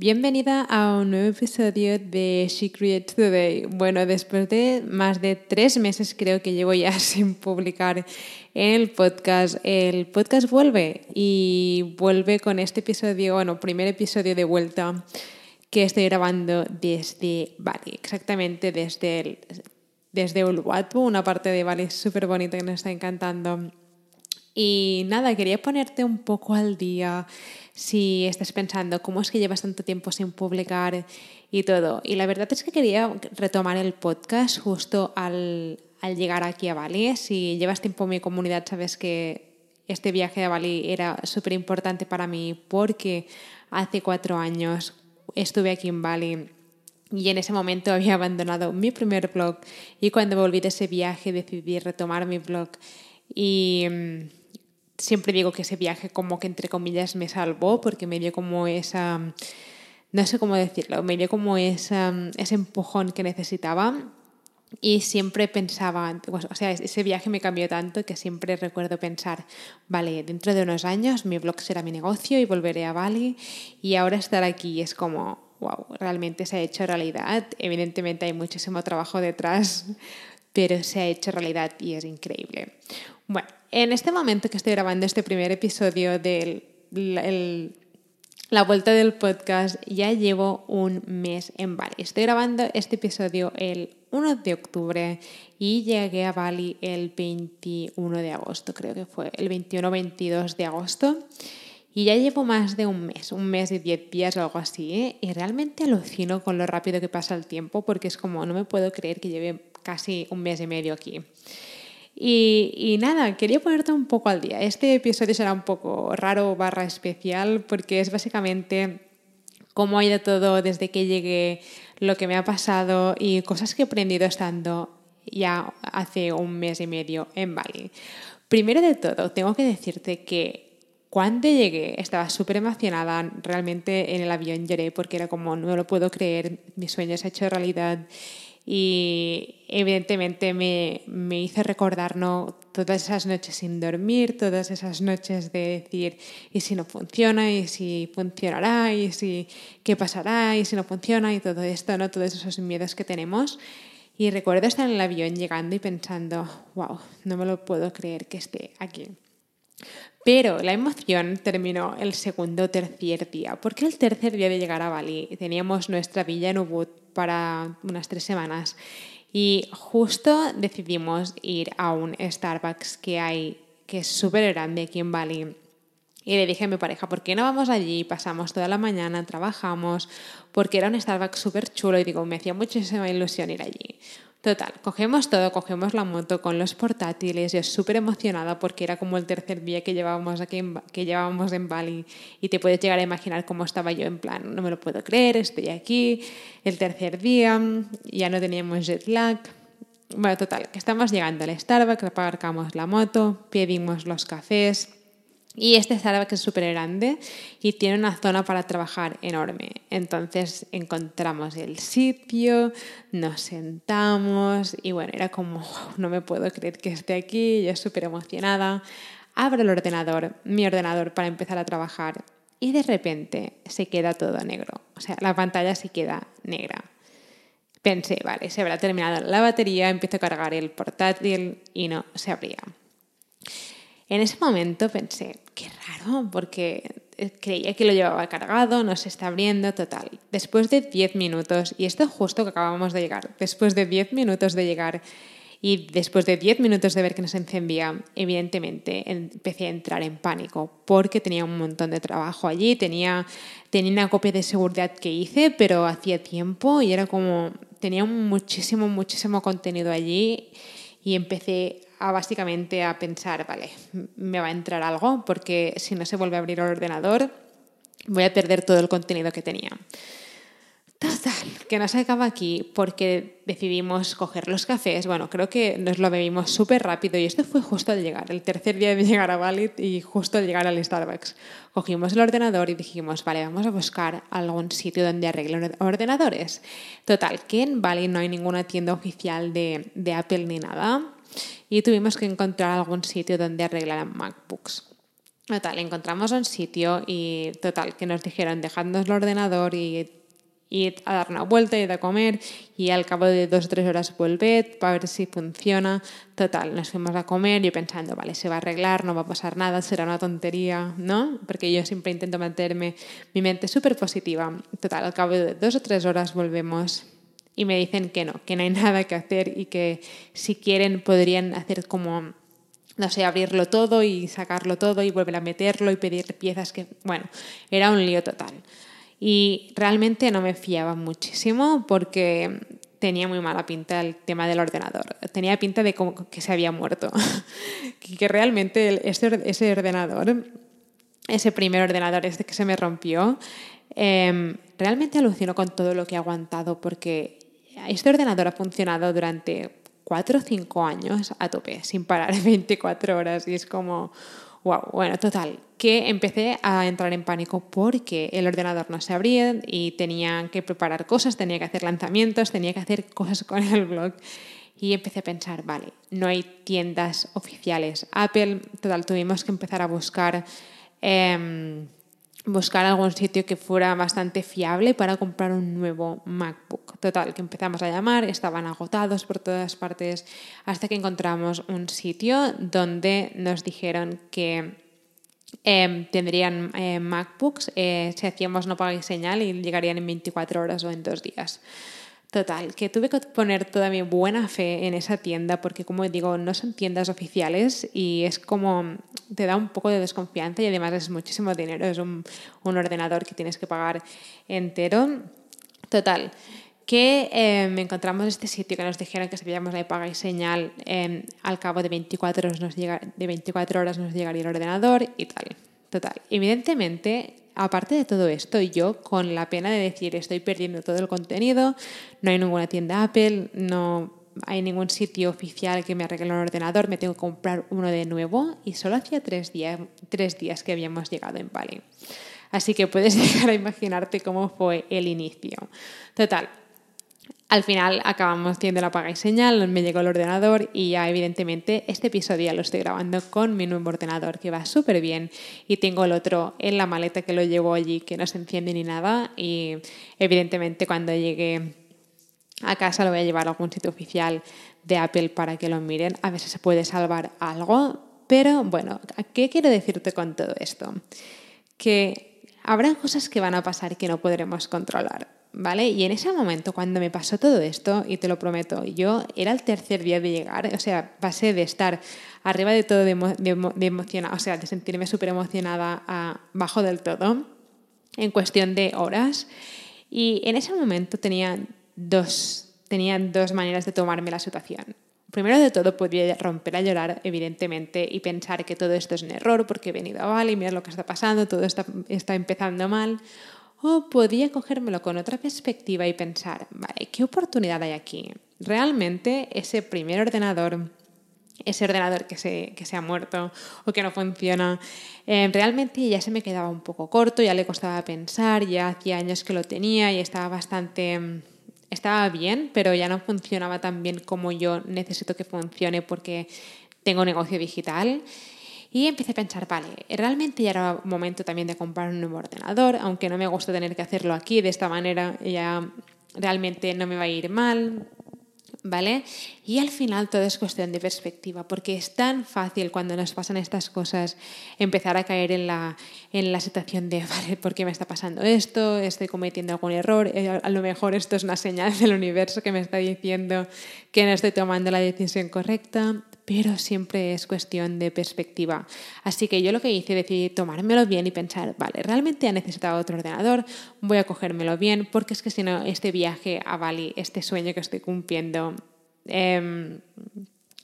Bienvenida a un nuevo episodio de She Today. Bueno, después de más de tres meses creo que llevo ya sin publicar el podcast, el podcast vuelve y vuelve con este episodio, bueno, primer episodio de vuelta que estoy grabando desde Bali, exactamente desde, el, desde Uluwatu, una parte de Bali súper bonita que nos está encantando. Y nada, quería ponerte un poco al día si estás pensando cómo es que llevas tanto tiempo sin publicar y todo. Y la verdad es que quería retomar el podcast justo al, al llegar aquí a Bali. Si llevas tiempo en mi comunidad, sabes que este viaje a Bali era súper importante para mí porque hace cuatro años estuve aquí en Bali y en ese momento había abandonado mi primer blog y cuando volví de ese viaje decidí retomar mi blog y mm, siempre digo que ese viaje como que entre comillas me salvó porque me dio como esa, no sé cómo decirlo, me dio como esa, ese empujón que necesitaba y siempre pensaba, o sea, ese viaje me cambió tanto que siempre recuerdo pensar, vale, dentro de unos años mi blog será mi negocio y volveré a Bali y ahora estar aquí es como, wow, realmente se ha hecho realidad. Evidentemente hay muchísimo trabajo detrás, pero se ha hecho realidad y es increíble. Bueno, en este momento que estoy grabando este primer episodio de la vuelta del podcast, ya llevo un mes en Bali. Estoy grabando este episodio el 1 de octubre y llegué a Bali el 21 de agosto, creo que fue el 21-22 de agosto. Y ya llevo más de un mes, un mes y diez días o algo así, ¿eh? y realmente alucino con lo rápido que pasa el tiempo porque es como, no me puedo creer que lleve casi un mes y medio aquí. Y, nada, quería ponerte un poco al día. Este episodio será un poco raro barra especial porque es básicamente cómo ha ido todo desde que llegué, lo que me ha pasado y cosas que he aprendido estando ya hace un mes y medio en Bali. Primero de todo, tengo que decirte que cuando llegué estaba súper emocionada, realmente en el avión lloré porque era como, no lo puedo creer, mi sueño se ha hecho realidad y evidentemente me, me hizo recordar todas esas noches sin dormir, todas esas noches de decir, ¿y si no funciona? ¿y si funcionará? ¿y si qué pasará? ¿y si no funciona? Y todo esto, ¿no? todos esos miedos que tenemos. Y recuerdo estar en el avión llegando y pensando, wow, no me lo puedo creer que esté aquí. Pero la emoción terminó el segundo o tercer día, porque el tercer día de llegar a Bali teníamos nuestra villa en Ubud para unas tres semanas y justo decidimos ir a un Starbucks que hay, que es súper grande aquí en Bali. Y le dije a mi pareja, ¿por qué no vamos allí? Pasamos toda la mañana, trabajamos, porque era un Starbucks súper chulo y digo, me hacía muchísima ilusión ir allí. Total, cogemos todo, cogemos la moto con los portátiles, yo súper emocionada porque era como el tercer día que llevábamos aquí en, que llevábamos en Bali y te puedes llegar a imaginar cómo estaba yo en plan, no me lo puedo creer, estoy aquí, el tercer día, ya no teníamos jet lag. Bueno, total, que estamos llegando al Starbucks, aparcamos la moto, pedimos los cafés, y este Starbucks es súper grande y tiene una zona para trabajar enorme. Entonces encontramos el sitio, nos sentamos y bueno, era como, no me puedo creer que esté aquí, yo súper emocionada. Abro el ordenador, mi ordenador, para empezar a trabajar y de repente se queda todo negro. O sea, la pantalla se queda negra. Pensé, vale, se habrá terminado la batería, empiezo a cargar el portátil y no se abría. En ese momento pensé, qué raro, porque creía que lo llevaba cargado, no se está abriendo, total. Después de 10 minutos, y esto es justo que acabamos de llegar, después de 10 minutos de llegar y después de 10 minutos de ver que no se encendía, evidentemente empecé a entrar en pánico porque tenía un montón de trabajo allí, tenía, tenía una copia de seguridad que hice, pero hacía tiempo y era como, tenía muchísimo, muchísimo contenido allí y empecé a básicamente a pensar, vale, me va a entrar algo porque si no se vuelve a abrir el ordenador, voy a perder todo el contenido que tenía. Total, que no se acaba aquí porque decidimos coger los cafés. Bueno, creo que nos lo bebimos súper rápido y esto fue justo al llegar, el tercer día de llegar a Bali y justo al llegar al Starbucks. Cogimos el ordenador y dijimos, vale, vamos a buscar algún sitio donde arreglen ordenadores. Total, que en Bali no hay ninguna tienda oficial de Apple ni nada y tuvimos que encontrar algún sitio donde arreglaran MacBooks. Total, encontramos un sitio y total, que nos dijeron dejadnos el ordenador y ir a dar una vuelta, ir a comer y al cabo de dos o tres horas volver para ver si funciona. Total, nos fuimos a comer y pensando, vale, se va a arreglar, no va a pasar nada, será una tontería, ¿no? Porque yo siempre intento mantenerme mi mente súper positiva. Total, al cabo de dos o tres horas volvemos y me dicen que no, que no hay nada que hacer y que si quieren podrían hacer como no sé, abrirlo todo y sacarlo todo y volver a meterlo y pedir piezas que, bueno, era un lío total. Y realmente no me fiaba muchísimo porque tenía muy mala pinta el tema del ordenador. Tenía pinta de como que se había muerto. que realmente ese, ordenador, ese primer ordenador este que se me rompió, em, realmente alucinó con todo lo que ha aguantado porque este ordenador ha funcionado durante cuatro o cinco años a tope, sin parar 24 horas y es como Wow, bueno, total, que empecé a entrar en pánico porque el ordenador no se abría y tenía que preparar cosas, tenía que hacer lanzamientos, tenía que hacer cosas con el blog. Y empecé a pensar, vale, no hay tiendas oficiales. Apple, total, tuvimos que empezar a buscar, em, buscar algún sitio que fuera bastante fiable para comprar un nuevo MacBook. Total, que empezamos a llamar, estaban agotados por todas partes, hasta que encontramos un sitio donde nos dijeron que em, tendrían eh, MacBooks eh, si hacíamos no pagar señal y llegarían en 24 horas o en dos días. Total, que tuve que poner toda mi buena fe en esa tienda porque, como digo, no son tiendas oficiales y es como te da un poco de desconfianza y además es muchísimo dinero, es un, un ordenador que tienes que pagar entero. Total, que eh, encontramos este sitio que nos dijeron que si veíamos la paga y señal, eh, al cabo de 24, horas nos llega, de 24 horas nos llegaría el ordenador y tal. Total, evidentemente aparte de todo esto, yo con la pena de decir estoy perdiendo todo el contenido, no hay ninguna tienda Apple, no hay ningún sitio oficial que me arregle un ordenador, me tengo que comprar uno de nuevo y solo hacía tres días, tres días que habíamos llegado en Bali. Así que puedes llegar a imaginarte cómo fue el inicio. Total, al final acabamos haciendo la paga y señal, me llegó el ordenador y ya evidentemente este episodio ya lo estoy grabando con mi nuevo ordenador que va súper bien y tengo el otro en la maleta que lo llevo allí que no se enciende ni nada y evidentemente cuando llegue a casa lo voy a llevar a algún sitio oficial de Apple para que lo miren, a ver si se puede salvar algo, pero bueno, ¿qué quiero decirte con todo esto? Que habrá cosas que van a pasar que no podremos controlar ¿vale? Y en ese momento, cuando me pasó todo esto, y te lo prometo, yo era el tercer día de llegar, o sea, pasé de estar arriba de todo, de, de, o sea, de sentirme súper emocionada a bajo del todo, en cuestión de horas. Y en ese momento tenía dos, tenía dos maneras de tomarme la situación. Primero de todo, podría romper a llorar, evidentemente, y pensar que todo esto es un error porque he venido a Bali, mira lo que está pasando, todo está, está empezando mal o podía cogérmelo con otra perspectiva y pensar, vale, ¿qué oportunidad hay aquí? Realmente ese primer ordenador, ese ordenador que se, que se ha muerto o que no funciona, eh, realmente ya se me quedaba un poco corto, ya le costaba pensar, ya hacía años que lo tenía y estaba bastante... Estaba bien, pero ya no funcionaba tan bien como yo necesito que funcione porque tengo negocio digital. Y empecé a pensar, vale, realmente ya era momento también de comprar un nuevo ordenador, aunque no me gusta tener que hacerlo aquí, de esta manera ya realmente no me va a ir mal, ¿vale? Y al final todo es cuestión de perspectiva, porque es tan fácil cuando nos pasan estas cosas empezar a caer en la, en la situación de, vale, ¿por qué me está pasando esto? ¿Estoy cometiendo algún error? Eh, a lo mejor esto es una señal del universo que me está diciendo que no estoy tomando la decisión correcta pero siempre es cuestión de perspectiva. Así que yo lo que hice, decidí tomármelo bien y pensar, vale, realmente he necesitado otro ordenador, voy a cogérmelo bien, porque es que si no, este viaje a Bali, este sueño que estoy cumpliendo, em,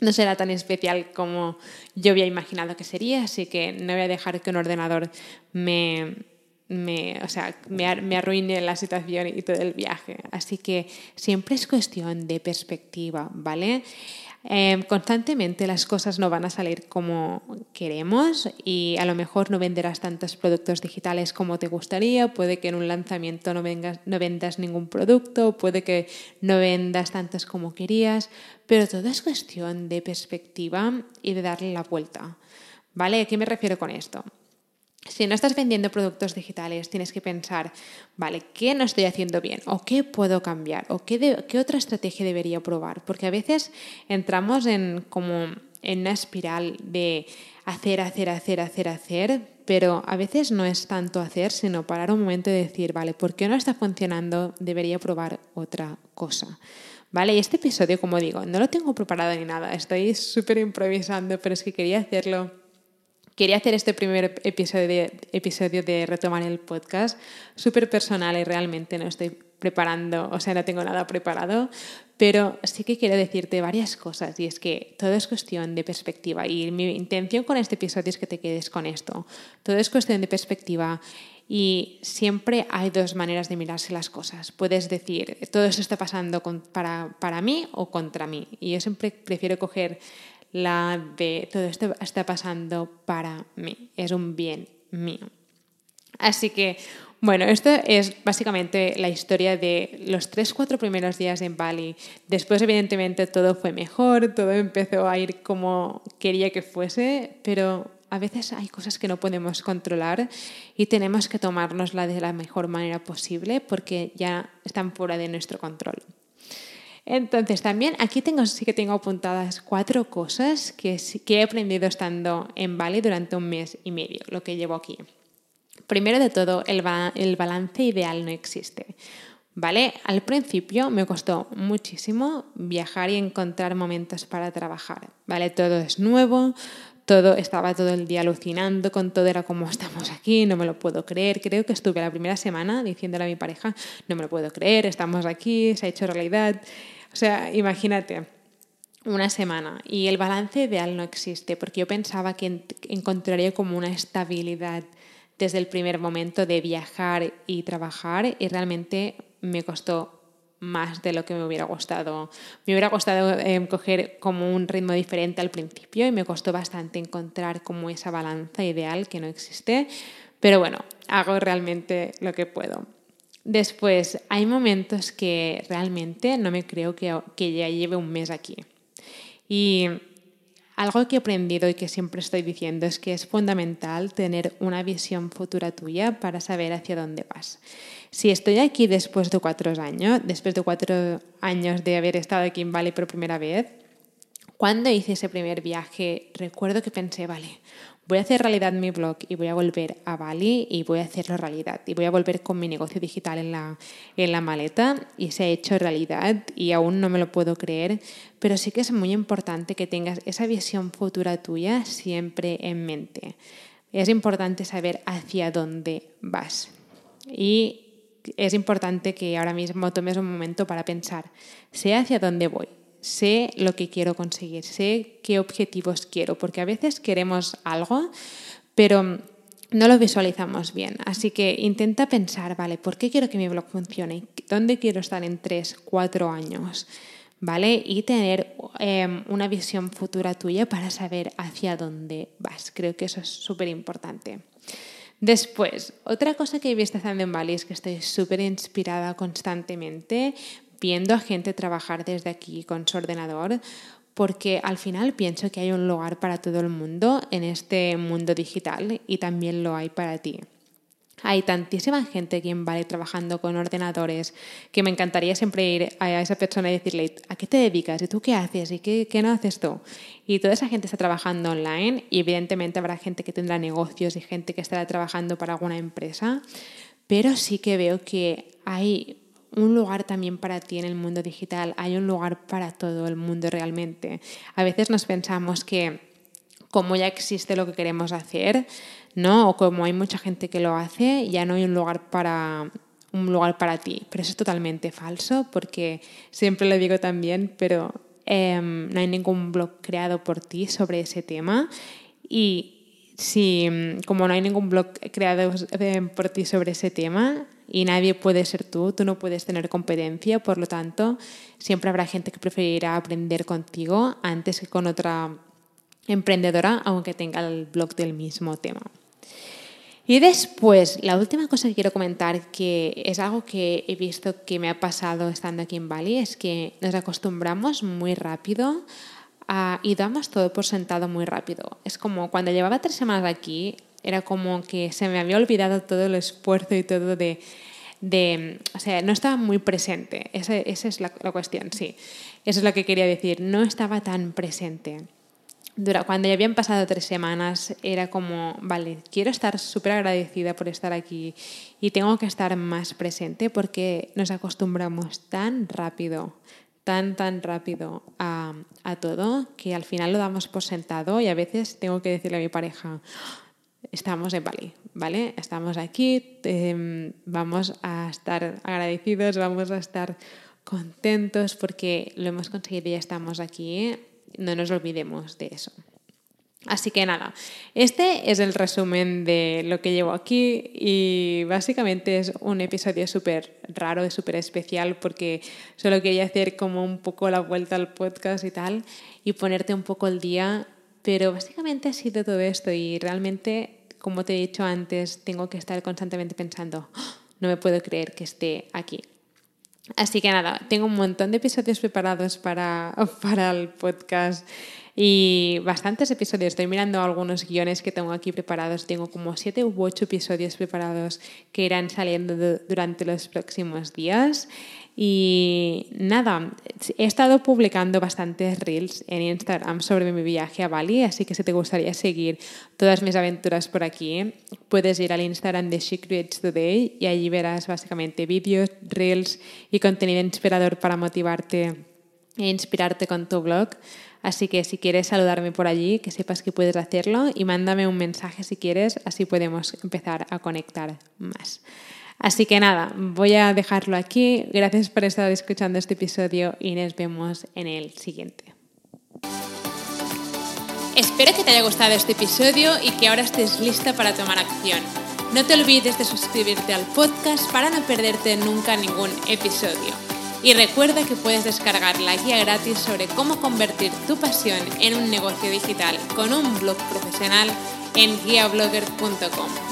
no será tan especial como yo había imaginado que sería, así que no voy a dejar que un ordenador me o sea, me arruine la situación y todo el viaje. Así que siempre es cuestión de perspectiva, ¿vale? Em, constantemente las cosas no van a salir como queremos y a lo mejor no venderás tantos productos digitales como te gustaría, puede que en un lanzamiento no, vendas ningún producto, puede que no vendas tantos como querías, pero todo es cuestión de perspectiva y de darle la vuelta. ¿Vale? ¿A qué me refiero con esto? Si no estás vendiendo productos digitales, tienes que pensar, vale, ¿qué no estoy haciendo bien? ¿O qué puedo cambiar? ¿O qué, qué otra estrategia debería probar? Porque a veces entramos en como en una espiral de hacer, hacer, hacer, hacer, hacer, pero a veces no es tanto hacer, sino parar un momento y decir, vale, ¿por qué no está funcionando? Debería probar otra cosa. ¿Vale? Y este episodio, como digo, no lo tengo preparado ni nada, estoy súper improvisando, pero es que quería hacerlo Quería hacer este primer episodio de, episodio de retomar el podcast súper personal y realmente no estoy preparando, o sea, no tengo nada preparado, pero sí que quiero decirte varias cosas y es que todo es cuestión de perspectiva y mi intención con este episodio es que te quedes con esto. Todo es cuestión de perspectiva y siempre hay dos maneras de mirarse las cosas. Puedes decir, todo esto está pasando para, para mí o contra mí. Y yo siempre prefiero coger la de todo esto está pasando para mí, es un bien mío. Así que, bueno, esto es básicamente la historia de los tres, cuatro primeros días en Bali. Después, evidentemente, todo fue mejor, todo empezó a ir como quería que fuese, pero a veces hay cosas que no podemos controlar y tenemos que tomárnosla de la mejor manera posible porque ya están fuera de nuestro control. Entonces, también aquí tengo, sí que tengo apuntadas cuatro cosas que, que he aprendido estando en Bali durante un mes y medio, lo que llevo aquí. Primero de todo, el, el balance ideal no existe. ¿Vale? Al principio me costó muchísimo viajar y encontrar momentos para trabajar. ¿Vale? Todo es nuevo, todo, estaba todo el día alucinando con todo, era como estamos aquí, no me lo puedo creer. Creo que estuve la primera semana diciéndole a mi pareja, no me lo puedo creer, estamos aquí, se ha hecho realidad. O sea, imagínate una semana y el balance ideal no existe porque yo pensaba que encontraría como una estabilidad desde el primer momento de viajar y trabajar y realmente me costó más de lo que me hubiera gustado. Me hubiera gustado eh, coger como un ritmo diferente al principio y me costó bastante encontrar como esa balanza ideal que no existe, pero bueno, hago realmente lo que puedo. Después, hay momentos que realmente no me creo que, que ya lleve un mes aquí. Y algo que he aprendido y que siempre estoy diciendo es que es fundamental tener una visión futura tuya para saber hacia dónde vas. Si estoy aquí después de cuatro años, después de cuatro años de haber estado aquí en Bali por primera vez, cuando hice ese primer viaje, recuerdo que pensé, vale, voy a hacer realidad mi blog y voy a volver a Bali y voy a hacerlo realidad. Y voy a volver con mi negocio digital en la, en la maleta y se ha hecho realidad y aún no me lo puedo creer, pero sí que es muy importante que tengas esa visión futura tuya siempre en mente. Es importante saber hacia dónde vas. Y es importante que ahora mismo tomes un momento para pensar, sé hacia dónde voy, sé lo que quiero conseguir, sé qué objetivos quiero, porque a veces queremos algo, pero no lo visualizamos bien. Así que intenta pensar, vale, ¿por qué quiero que mi blog funcione? ¿Dónde quiero estar en tres, cuatro años? ¿Vale? Y tener em, una visión futura tuya para saber hacia dónde vas. Creo que eso es súper importante. Después, otra cosa que he visto haciendo en Bali es que estoy súper inspirada constantemente viendo a gente trabajar desde aquí con su ordenador, porque al final pienso que hay un lugar para todo el mundo en este mundo digital y también lo hay para ti. Hay tantísima gente aquí en Vale trabajando con ordenadores que me encantaría siempre ir a esa persona y decirle, ¿a qué te dedicas? ¿Y tú qué haces? ¿Y qué no haces tú? Y toda esa gente está trabajando online y evidentemente habrá gente que tendrá negocios y gente que estará trabajando para alguna empresa, pero sí que veo que hay un lugar también para ti en el mundo digital, hay un lugar para todo el mundo realmente. A veces nos pensamos que como ya existe lo que queremos hacer, ¿no? O como hay mucha gente que lo hace, ya no hay un lugar para un lugar para ti. Pero eso es totalmente falso porque siempre lo digo también, pero em, no hay ningún blog creado por ti sobre ese tema y si, como no hay ningún blog creado por ti sobre ese tema y nadie puede ser tú, tú no puedes tener competencia, por lo tanto, siempre habrá gente que preferirá aprender contigo antes que con otra emprendedora, aunque tenga el blog del mismo tema. Y después, la última cosa que quiero comentar, que es algo que he visto que me ha pasado estando aquí en Bali, es que nos acostumbramos muy rápido y damos todo por sentado muy rápido. Es como cuando llevaba tres semanas aquí, era como que se me había olvidado todo el esfuerzo y todo de... de o sea, no estaba muy presente. Esa, esa es la, la cuestión, sí. Eso es lo que quería decir. No estaba tan presente cuando ya habían pasado tres semanas, era como, vale, quiero estar súper agradecida por estar aquí y tengo que estar más presente porque nos acostumbramos tan rápido, tan, tan rápido a, a todo que al final lo damos por sentado y a veces tengo que decirle a mi pareja, estamos en Bali, ¿vale? Estamos aquí, em, vamos a estar agradecidos, vamos a estar contentos porque lo hemos conseguido y ya estamos aquí no nos olvidemos de eso. Así que nada, este es el resumen de lo que llevo aquí y básicamente es un episodio súper raro súper especial porque solo quería hacer como un poco la vuelta al podcast y tal y ponerte un poco el día, pero básicamente ha sido todo esto y realmente, como te he dicho antes, tengo que estar constantemente pensando, ¡Ah! no me puedo creer que esté aquí. Así que nada, tengo un montón de episodios preparados para, para el podcast y bastantes episodios. Estoy mirando algunos guiones que tengo aquí preparados. Tengo como siete u ocho episodios preparados que irán saliendo durante los próximos días. Y nada, he estado publicando bastantes reels en Instagram sobre mi viaje a Bali, así que si te gustaría seguir todas mis aventuras por aquí, puedes ir al Instagram de She Today y allí verás básicamente vídeos, reels y contenido inspirador para motivarte e inspirarte con tu blog. Así que si quieres saludarme por allí, que sepas que puedes hacerlo y mándame un mensaje si quieres, así podemos empezar a conectar más. Así que nada, voy a dejarlo aquí. Gracias por estar escuchando este episodio y nos vemos en el siguiente. Espero que te haya gustado este episodio y que ahora estés lista para tomar acción. No te olvides de suscribirte al podcast para no perderte nunca ningún episodio. Y recuerda que puedes descargar la guía gratis sobre cómo convertir tu pasión en un negocio digital con un blog profesional en guiablogger.com.